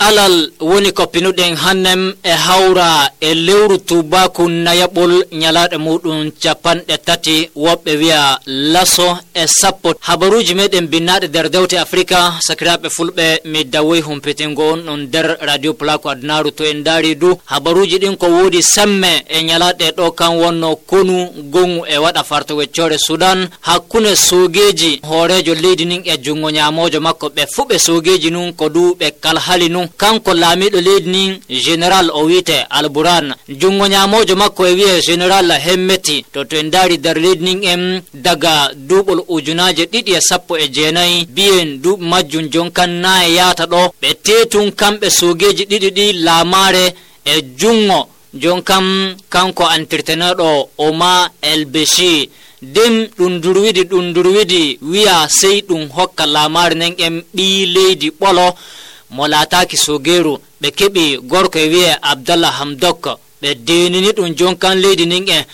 alal woni ko pinuɗen hannem e hawra e lewru tubaku nayaɓol ñalaɗe muɗum capanɗe tati woɓɓe wiya laso e sappo. Habaruji meɗen binnaɗe nder dewte africa sakiraɓe fulɓe mi dawoy humpitingo on ɗon nder radio plako adnaru to en daari du. Habaruji ɗin ko wodi semme e ñalaɗe ɗo kan wonno konu gongu e waɗa farta weccore sudan. Hakkunde sogeji hoorejo leydi nin e jungo ñamojo makko ɓe fuu ɓe sogeji nun ko du ɓe kalhali nun. kanko laamiɗo leydi ni général o wiite alburan jungo ñamojo makko e wiye général hemmeti to to en daari dar leydi nin en daga duuɓol ujunaje ɗiɗi e sappo e jeenayi. Mbiyen duuɓi majjum jonkan na e yaata ɗo. Ɓe tetun kamɓe sogeji ɗiɗi ɗi laamare e jungo jon kam kanko entreteneɗo oma el béchi nden ɗum durwidi ɗum durwidi wiya sey ɗum hokka laamare nden en ɓi leydi ɓolo. mo lataki sogeru ɓe keɓi gorko e wiye abdallah hamdok. Ɓe denini ɗum jonkan leydi nin en.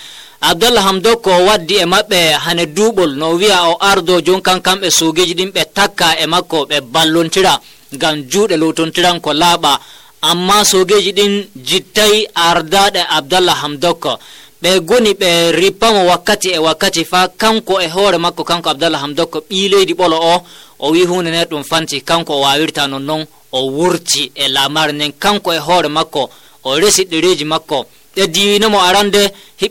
Abdallah hamdok o waddi e maɓɓe hane duuɓol no wiya o ardo jonkan kamɓe sogeji ɗin ɓe takka e makko ɓe ballontira ngam juuɗe lowtontiran ko laaɓa. Amma sogeji ɗin jittayi ardaɗe abdallah hamdok. Ɓe goni ɓe rippamo wakkati e wakkati fa kanko e hoore makko kanko abdallah hamdok ɓi leydi ɓolo o o wi hunde nde ɗum fanti kanko o wawirta nonnon o wurti e lamar nden kanko e hoore makko o resi ɗereji makko e diwinomo arande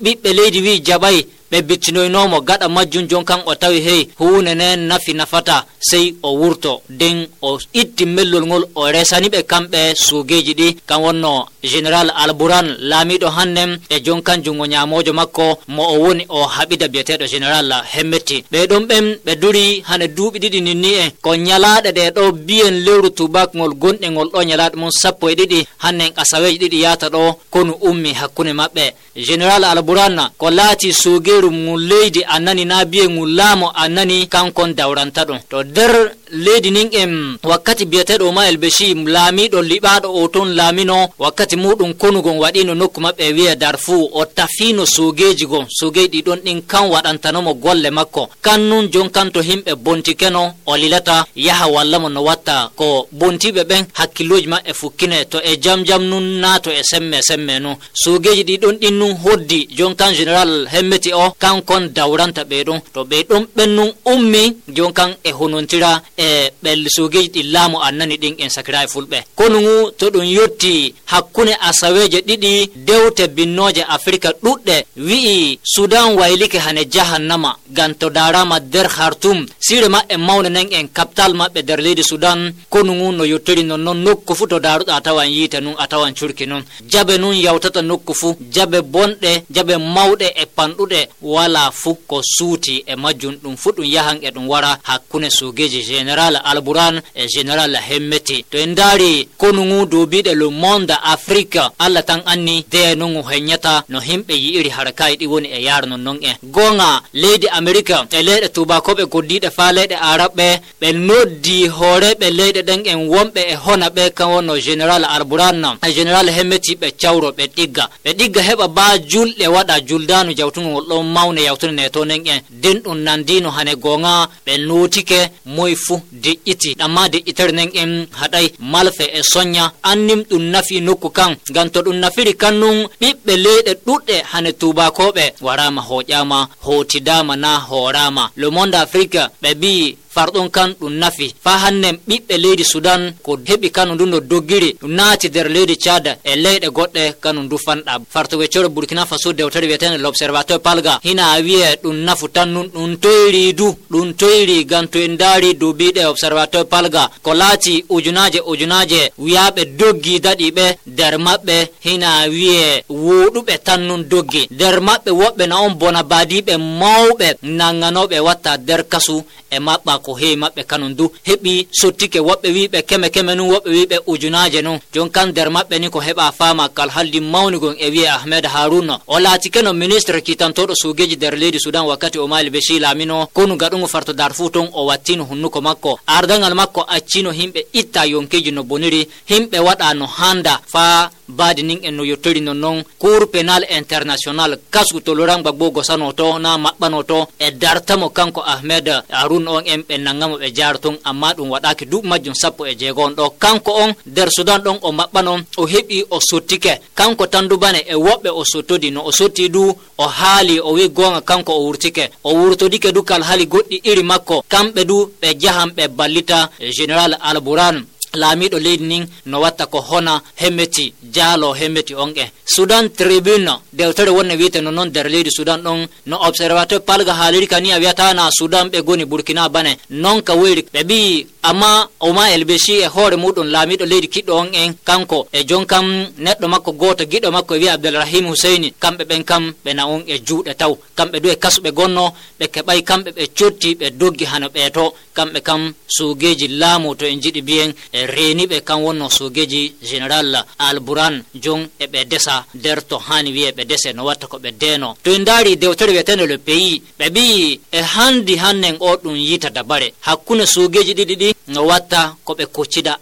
ɓiɓɓe leydi wi jaɓayi ɓe biccinoynomo gaɗa majjum jon kan o tawi hey hunde nden nafi nafata sey o wurto. Nden o itti mellol ngol o resani ɓe kamɓe suugeji ɗi. Kam wonno général albouran laamiɗo hannden e jon kan jungo ñamojo makko mo o woni o haɓida biyeteɗo général hemmetti. Ɓeɗon ɓen ɓe duri hane duuɓi ɗiɗi ninni en ko ñalaɗe ɗe ɗo biyen lewru tubakngol gonɗe ngol ɗo ñalaɗe mum sappo e ɗiɗi. Hannen asaweji ɗiɗi yata ɗo konu ummi hakkunde maɓɓe. Général albouran ko laati suuge mum leydi a nani na biye ngu laamo a nani kankon dawranta ɗum. To nder leydi nin en wakkati biyeteɗo ma el beshi laamiɗo liɓaɗo o ton laamino wakkati muɗum konugon waɗino nokku maɓɓe wiya darfu o tafino sogeji gon sogeji ɗiɗon ɗin kan waɗantanomo golle makko. Kan nun jon kan to himɓe bontikeno o lilata yaha walla mo no watta ko bontiɓe ɓen hakkilloji maɓɓe fukkine to e jam jam nun na to e semme semme nu. Sogeji ɗiɗon ɗin nun hoddi jon kan général hemmeti o kankon dawranta ɓeɗon to ɓeɗon ɓen nun ummi jon kan e honontira e e ɓelle sogeji ɗi laamu annani ɗin en sakira e fulɓe. Kono ngu to ɗum yetti hakkunde asaweje ɗiɗi dewte binnoje afrika ɗuɗɗe wi'i sudan waylike hane jahannama gan to darama nder hartum sire maɓɓe mawne nen en capital maɓɓe nder leydi sudan. Kono ngu no yettori nonnoon nokku fu to daruɗa a tawan yiite nun a tawan curki nun. Jabe nun yawtata nokku fu jabe bonɗe jabe mawɗe e panɗuɗe wala fu ko suuti e majjum. Ɗum fu ɗum yahan e ɗum wara hakkunde sogeji gen général alburan e général hemmeti to en daari konungu duubiɗe le monde afrique allah tan anni deye nogu heñata no himɓe yi'iri harakayi ɗi woni e yaara non noon e gonga leydi amérique e leyɗe tubakoɓe goddiɗe fa leyɗe arabɓe ɓe noddi hooreɓe leyɗe ɗen en wonɓe e hona ɓe kan wonno général alburan e général hemmeti ɓe cawro ɓe ɗigga. Ɓe ɗigga heɓa ba julɗe waɗa juldanu jawtugol ɗon mawne yawtune ne to nen en. Den ɗum nandino hane gonga ɓe notike moye fu fuu deƴƴiti amma deƴƴitere nden en haɗay malfe e soña annim ɗum nafi nokku kan ngam to ɗum nafiri kannum ɓiɓɓe leyɗe ɗuɗɗe hane tubakoɓe. Warama hoƴama hotidama na horama. Le monde afrique ɓe mbi'i farɗon kan ɗum nafi. Fa hannen ɓiɓɓe leydi sudan ko heɓi kanu ndu no doggiri. Ɗum naati nder leydi thad e leyɗe goɗɗe kanu ndu fanɗa. Fartowecoro burkina faso dewtere wiyetede l' observateur palga. Hina wiye ɗum nafu tan nun ɗum toyri du ɗum toyri gam to en daari duubi duubiɗe observateur palga ko laati ujunaje ujunaje wiyaɓe doggi daɗiɓe nder maɓɓe hina wiye woɗuɓe tan nun doggi. Nder maɓɓe woɓɓe na on bona badiɓe mawɓe nanganoɓe watta nder kasu e maɓɓa ko heewi maɓɓe kanum du. Heɓi sottike woɓɓe wiɓe keme keme nun woɓɓe wiɓe ujunaje nun. Jon kan nder maɓɓe ni ko heɓa fama kal haldi mawnigon e wiye ahmed haruna o laatike no ministre kitantoɗo sugeji nder leydi sudan wakkati o mali beshi lamino konu gaɗugo farto dar fu ton o wattino hunnuko makko ardagal makko accino himɓe itta yonkeji no boniri himɓe waɗa no handa fa baadi nin en no yettori non noon cour pénal international kasgu to loran gbagbo gosano to na maɓɓano to. E dartamo kanko ahmed arun on en ɓe nangamo ɓe jara ton amma ɗum waɗaki duuɓi majjum sappo e jeego on ɗo kanko on nder sudan ɗon o maɓɓano o heɓi o sottike kanko tandubane e woɓɓe o sottodi no o sotti du o haali o wi gonga kanko o wurtike o wurtodike du kal goɗɗi iri makko. Kamɓe du ɓe jahan ɓe ballita général albouran laamiɗo leydi nin no watta ko hona hemmeti jaalo hemmeti on e sudan tribune dewtere wonne wiyete no noon nder leydi sudan ɗon no observateur palga haaliri kani a wiyatana sudan ɓe goni burkina bane. Non ka woyri ɓe ɓi amma oma elbeshi e hoore muɗum laamiiɗo leydi kiɗɗo on en kanko. E jon kam neɗɗo makko goto giɗɗo makko e wiya abdoulrahim huseini kamɓe ɓen kam ɓe na on e juuɗe taw kamɓe du e kasuɓe gonno ɓe keɓay kamɓe ɓe cotti ɓe doggi hano ɓeeto kamɓe kam suugeji laamu to en jiɗi mbiyen e reniɓe kan wonno sogeji général albouran jon eɓe desa nder to hani wiye ɓe dese no watta ko ɓe deno to en daari dewtere wiyetende le pays ɓe mbi e handi hannen o ɗum yita dabare hakkunde sogeji ɗiɗi ɗi no watta ko ɓe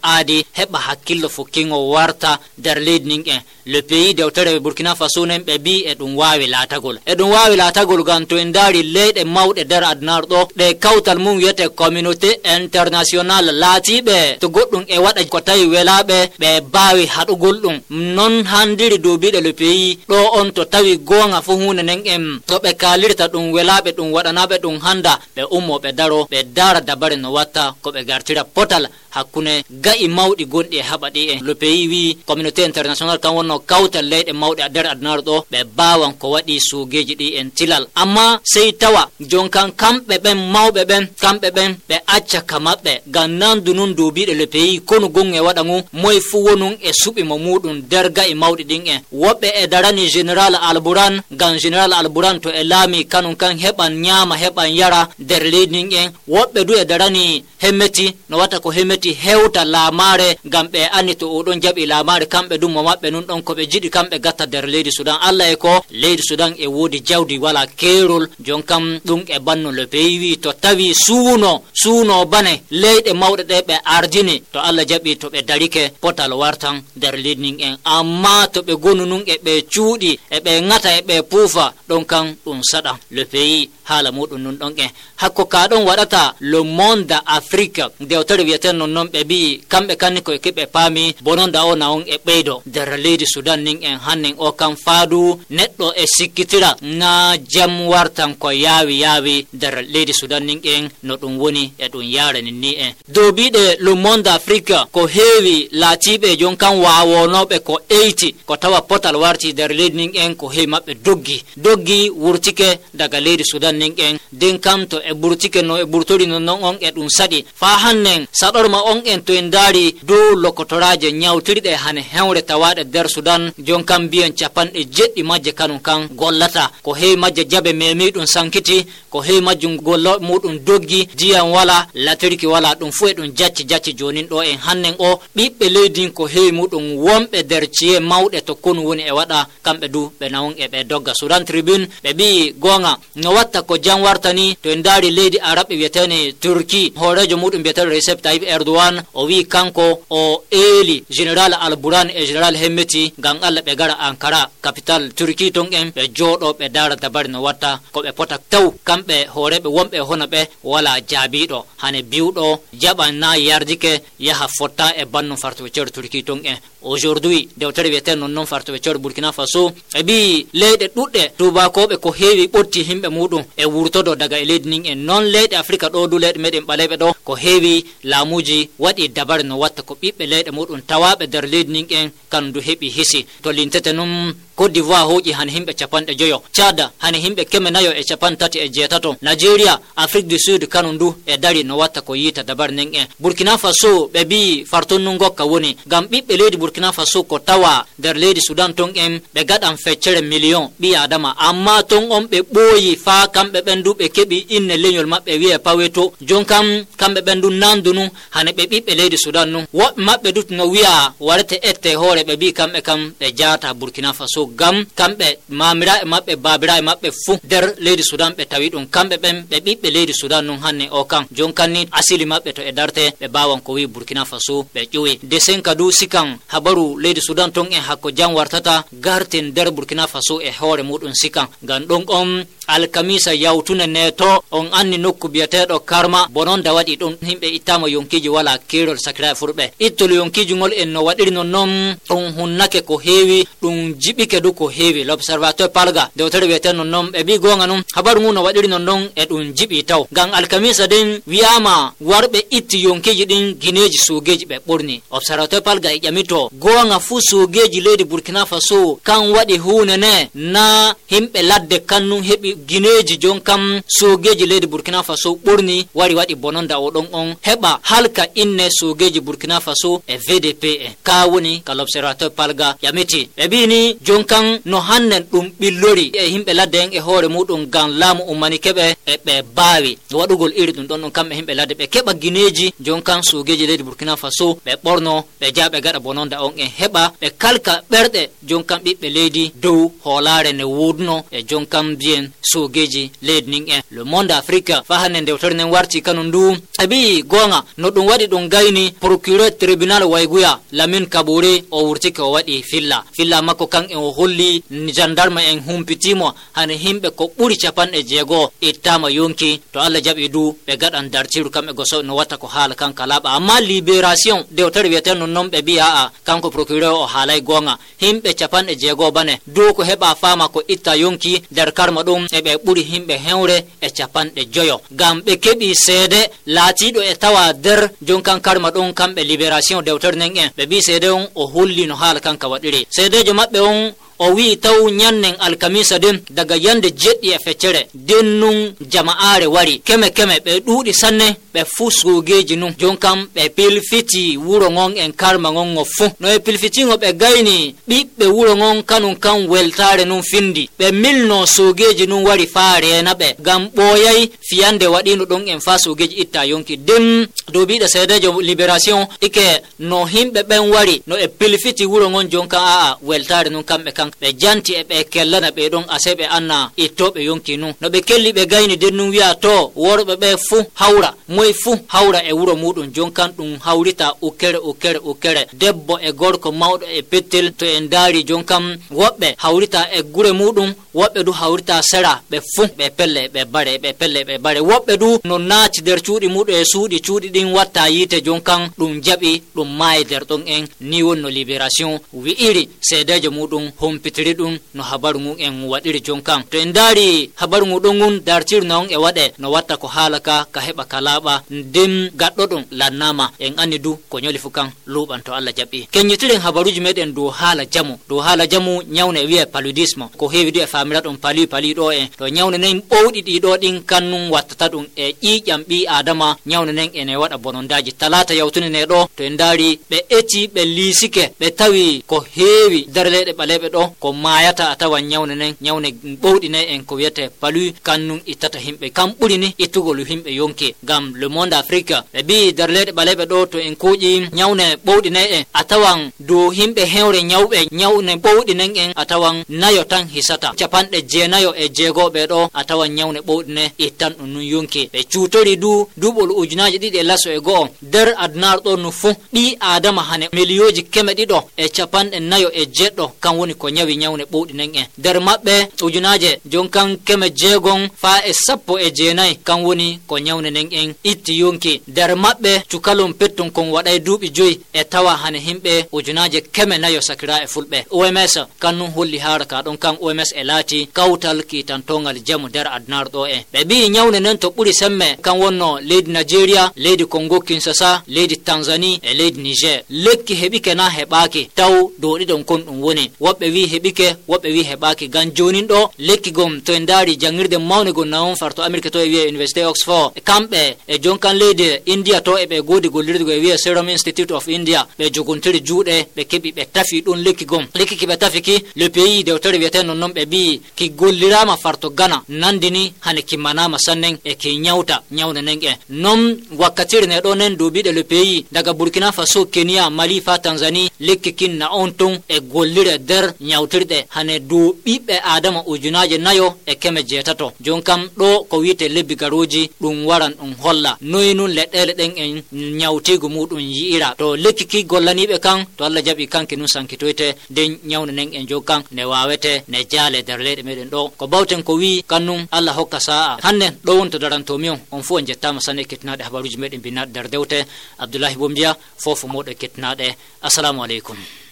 aadi heɓa hakkillo fukkingo warta nder leydi nin en le pays dewtere burkina faso nen ɓe mbi e ɗum wawi laatagol e ɗum wawi laatagol gam to en daari leyɗe mawɗe nder adnaru ɗo ɗe kawtal mum wiyete communauté international laatiɓe to goɗɗum e waɗa ko tawi welaɓe ɓe bawi haɗugol ɗum non handiri duubiɗe le pays ɗo on to tawi gonga fo hunde nden en to ɓe kalirta ɗum welaɓe ɗum waɗanaɓe ɗum handa ɓe ummo ɓe daro ɓe dara dabare no watta ko ɓe gartira potal hakkune ga'i mawɗi gonɗi e haɓa ɗi en le pays wi communauté international kan wonno kawtal leyɗe mawɗe a nder adnaru ɗo ɓe bawan ko waɗi suugeji ɗi en tilal. Amma sey tawa jon kan kamɓe ɓen mawɓe ɓen kamɓe ɓen ɓe ɓe acca ka maɓɓe ngam nandu nun duubiɗe le pays kono gon e waɗa ngu moye fuu wonun e suɓimo muɗum derga e mawɗi ɗin en. Woɓɓe e darani général alburan ngam général alburan to e laami kanum kan heɓan ñaama heɓan yara nder leydi ɗin en. Woɓɓe du e darani hemmeti no watta ko hemmeti hewta laamaare ngam ɓe anni to oɗon jaɓi laamaare kamɓe ɗum mo maɓɓe nun ɗon koɓe jiɗi kamɓe gatta nder leydi sudan. Allah e ko leydi sudan e woodi jawdi wala keerol. Jon kam ɗum e banno le pays wi to tawi suuno suuno ba ne leyɗe mawɗe ɗe ɓe ardini to allah jaɓi to ɓe darike potal wartan nder leydi nin en. Amma to ɓe gonu nun e ɓe cuuɗi e ɓe ŋata e ɓe puufa ɗon kan ɗum saɗa. Le pays haala muɗum nun ɗon en hakko ka ɗon waɗata le monde afrique dewtere wiyeten non ɓe mbi kamɓe kanni koye keɓe paami bononda o na on e ɓeydo. Nder leydi sudan nin en hannen o kam faadu neɗɗo e sikkitira. Na jam wartan ko yaawi yaawi. Nder leydi sudan nin en no ɗum woni e ɗum yarani ni en. Dow biɗe le monde afrique ko heewi laatiɓe jon kan wawonoɓe ko eyti ko tawa potal warti nder leydi nin en ko heewi maɓɓe doggi. Doggi wurtike daga leydi sudan nin en kam to e ɓurtike no e ɓurtori no non on e ɗum saɗi fa hannen saɗorma on en to en daari dow lokotoraje ñawtirɗe hane hewre tawaɗe nder sudan jon kam mbiyen capanɗe jeɗɗi majje kanum kan gollata. Ko heewi majje jaɓe memiɗum sankiti ko heewi majjum golla muɗum doggi diyam wala latirki wala ɗum fu e ɗum jacci jacci jonin ɗo en. Hannen o ɓiɓɓe leydin ko heewi muɗum wonɓe nder ciye mawɗe to konu woni e waɗa kamɓe du ɓe nawon e ɓe dogga. Sudan tribune ɓe mbi gonga. No watta ko jam wartani to en daari leydi araɓe wiyetene turki hoorejo muɗum mbiyetene recep tayib erdogan o wi kanko o eeli général albouran e général hemmeti ngam allah ɓe gara ankara capital turki ton en ɓe jooɗo ɓe dara dabari no watta ko ɓe pota taw kamɓe hooreɓe wonɓe hono ɓe wala jaabiɗo hane biwɗo jaɓan na yardike yaha fotta e bannum fartoɓe turki ton en aujourd'hui dewtere wiyeten non noon fartoɓe ceeɗo burkina faso e ɓi leyɗe ɗuɗɗe tubakoɓe ko heewi ɓotti himɓe muɗum e wurtodo daga e leydi nin en noon leyɗe afrique ɗo du leyɗe meɗen ɓaleɓe ɗo ko heewi laamuji waɗi dabare no watta ko ɓiɓɓe leyɗe muɗum tawaɓe nder leydi nin en kandu heeɓi hisi to lintete num côte d'ivoire hoƴi hane himɓe capanɗe joyo. Tchad hane himɓe keme nayo e capan tati e jeetato nigeria afrique du sud kanu ndu e dari no watta ko yiita dabar nden en burkina faso ɓe mbi fartonnu gokka woni. Ngam ɓiɓɓe leydi burkina faso ko tawa nder leydi sudan ton en ɓe gaɗan feccere million ɓi adama. Amma ton on ɓe ɓooyi faa kamɓe ɓen du ɓe keɓi inne leñol maɓɓe wiye paweto. Jon kam kamɓe ɓen du nandu nu hane ɓe ɓiɓɓe leydi sudan nu. Woɓɓe maɓɓe du no wiya warete ette hoore ɓe mbi kamɓe kam ɓe jaata burkina faso gam kamɓe mamira e maɓɓe babira e maɓɓe fuu nder leydi sudan ɓe tawi ɗum. Kamɓe ɓen ɓe ɓiɓɓe leydi sudan nun hanne o kan. Jon kanni asili maɓɓe to e darte ɓe bawan ko wi burkina faso ɓe ƴuwi. Desen kadu sikan habaru leydi sudan ton en hakko jam wartata garten nder burkina faso e hoore muɗum sikan. Ngam ɗon on alkamisa yawtune ne to on anni nokku biyeteɗo karma bonon da waɗi ɗum. Himɓe ittama yonkiji wala kerol sakira e furɓe. Ittol yonkiji ngol en no waɗiri non noon ɗum hunnake ko heewi ɗum jiɓike du ko heewi. L' observateur palga dewtere wiyete non noon ɓe mbi gonga num habaru ngu no waɗiri non noon e ɗum jiɓi taw. Ngam alkamisa den wiyama warɓe itti yonkiji ɗin guineji sugeji ɓe ɓurni observateur palga e ƴamito gonga fuu sugeji leydi burkina faso kan waɗi hunde ne na himɓe ladde kannum heɓi guineji jon kam sogeji leydi burkina faso ɓurni wari waɗi bononda oɗon on heɓa halka inne sogeji burkina faso e vdp e. Ka woni ka l'observateur palga ƴamiti ɓe mbini jon kan no hannen ɗum ɓillori. E himɓe ladde en e hoore muɗum gam laamu ummani keɓe e ɓe baawi. Waɗugol iri ɗum ɗon ɗon kamɓe himɓe ladde. Ɓe keɓa guineji jon kan sogeji leydi burkina faso ɓe ɓorno ɓe jaɓe gaɗa bononda on e heɓa ɓe kalka ɓerɗe jon kam ɓiɓɓe leydi dow hoolare ne wudno e jon kam mbiyen sogeji leydi nin en le monde afrique fa hande ndewtere nden warti kanu ndu abi gonga no ɗum waɗi ɗum gayni procureur tribunal wayguya lamin kabore o wurtike o waɗi filla filla makko kan en o holli gendarme en humpitimo hane himɓe ko ɓuri capanɗe jeego ittama yonki to allah jaɓi du ɓe gaɗan dartiru kamɓe goso no watta ko haala kan kalaɓa amma libération dewtere wiyeten non noon ɓe mbi aa kanko procureur o haalay gonga. Himɓe capanɗe jeego bane dow ko heɓa fama ko itta yonki nder karma ɗum e ɓe ɓuri himɓe hewre e capanɗe joyo. Gam ɓe keɓi seede laatiɗo e tawa nder jonkan karma ɗum kamɓe libération dewtere nden en ɓe mbi seede on o holli no haala kanka waɗiri seedejo maɓɓe on o wi taw ñannen alkamisa den daga yande jeɗɗi e feccere den nun jama'are wari. Keme keme ɓe ɗuuɗi sanne ɓe fuu suugeji nun jon kam ɓe pilfiti wuro gon en karma gon o fuu no ɓe pilfitiŋo ɓe gayni ɓiɓɓe wuro gon kanum kan weltare nun findi. Ɓe milno suugeji nun wari faa rena ɓe gam ɓooyay fiyande waɗino ɗon en faa suugeji itta yonki. Den dow biɗo seedejo libération ike no himɓe ɓen wari. No ɓe pilfiti wuro gon jon kam aa weltare nun kamɓe kan ɓe janti e ɓe kellana ɓe ɗon ase ɓe anna ittoɓe yonki nu no ɓe kelli ɓe gayni den nun wiya to worɓe ɓe fuu hawra. Moye fuu hawra e wuro muɗum. Jonkan ɗum hawrita ukkere ukkere ukkere. Debbo e gorko mawɗo e pettel to en daari jonkam woɓɓe hawrita e gure muɗum. Woɓɓe du hawrita sera ɓe fuu ɓe pelle ɓe bare ɓe pelle ɓe bare. Woɓɓe du no naati nder cuuɗi muɗum e suuɗi cuuɗi ɗin watta yiite jonkan ɗum jaɓi ɗum maayi nder ɗon en. Ni woni no libération. Wi'iri seedejo muɗum hompitiri ɗum no habaru ngun en waɗiri jonkan. To en daari habaru ngu ɗon ngun dartiri non e waɗe no watta ko haala ka ka heɓa ka laaɓa nden gaɗɗo ɗum lannama en anni du ko ñoli fu kan luɓan to allah jaɓɓi keññitiren habaruji meɗen dow haala jamu dow haala jamu ñawne e wiye paludisme ko heewi du e famira ɗum pali pali ɗo en. To ñawne nen ɓowɗi ɗiɗo ɗin kannum wattata ɗum e ƴiƴam ɓi adama ñawne nen ene waɗa bonondaji. Talata yawtunene ɗo to en daari ɓe eti ɓe liisike ɓe tawi ko heewi darleɗe ɓaleɓe ɗo ko mayata a tawan ñawne nen nyawne ɓowɗi ne en ko wiyete palu kannum ittata himɓe kam ɓuri ni ittugol himɓe yonki gam le monde afrique ɓe mbi nder leyɗe ɓaleɓe ɗo to en kuuƴi nyawne ɓowɗi ne en a tawan dow himɓe hewre nyawɓe nyawne ɓowɗi nen en a tawan nayo tan hisata. Capanɗe jeenayo e jeegoɓe ɗo a tawan ñawne ɓowɗi ne ittan ɗum nun yonki ɓe cuutori du duɓol ujunaji ɗiɗi e laso e go'o nder adunaaru ɗo nu fuu ɓi adama hane. Miliyoji keme ɗiɗo e capanɗe nayo e jeɗɗo kan woni ko ñawi nyawne ɓowɗi nen en. Nder maɓɓe ujunaje jon kan keme jeegon faa e sappo e jeenayi kan woni ko nyawne nen en itti yonki. Nder maɓɓe cukalon petton kon waɗay duuɓi joyi e tawa hane himɓe ujunaje keme nayo sakira e fulɓe. Oms kannum holli haara ka ɗon kan oms e laati kawtal kiitantongal jamu nder adnar ɗo en. Ɓe mbi nyawne nen to ɓuri semme kan wonno leydi nijeriya leydi congo kinsasa leydi tanzanie e leydi niger. Lekki heɓike na heɓaki taw dow kon ɗum woni. Woɓɓe wi heɓike woɓɓe wi heɓaki gam jonin ɗo lekki gom to en daari jangirde mawne gon nawon farto amérique to e wiye université oxford kamɓe e jon leydi india to eɓe godi gollirgo e wiya serum institute of india ɓe jogontiri juuɗe ɓe keɓi ɓe tafi ɗum lekki gon lekki ki ɓe tafi ki le pays dewtere wiyete non ɓe mbi ki gollirama farto gana nandini hane kimmanama sannen e ki ñawta ñawne nen en non wakkatire ne ɗo nen duuɓiɗe le pays daga burkina faso kenya mali fa tanzanie lekki kin na on ton e gollire nder ñawtirɗe hane dow ɓiɓɓe adama ujunaje nayo e keme jeetato. Jon kam ɗo ko wiyete lebbi garoji ɗum waran ɗum holla. Noyi nun leɗɗele ɗen en nyawtigu muɗum yi'ira. To lekki ki gollaniɓe kan to allah jaɓi kanke nun sankitoyte. Nden nyawne nen en jo kan ne wawete ne jaale nder leyɗe meɗen ɗo. Ko bawten ko wi kannum allah hokka sa'a hanne ɗo wonto darantomi on. On fo on jettama sanne kettinaɗe habaruji meɗen binnaɗe nder dewte. Abdoulahi bo mbiya fofo moɗo kettinaɗe. Assalamu aleykum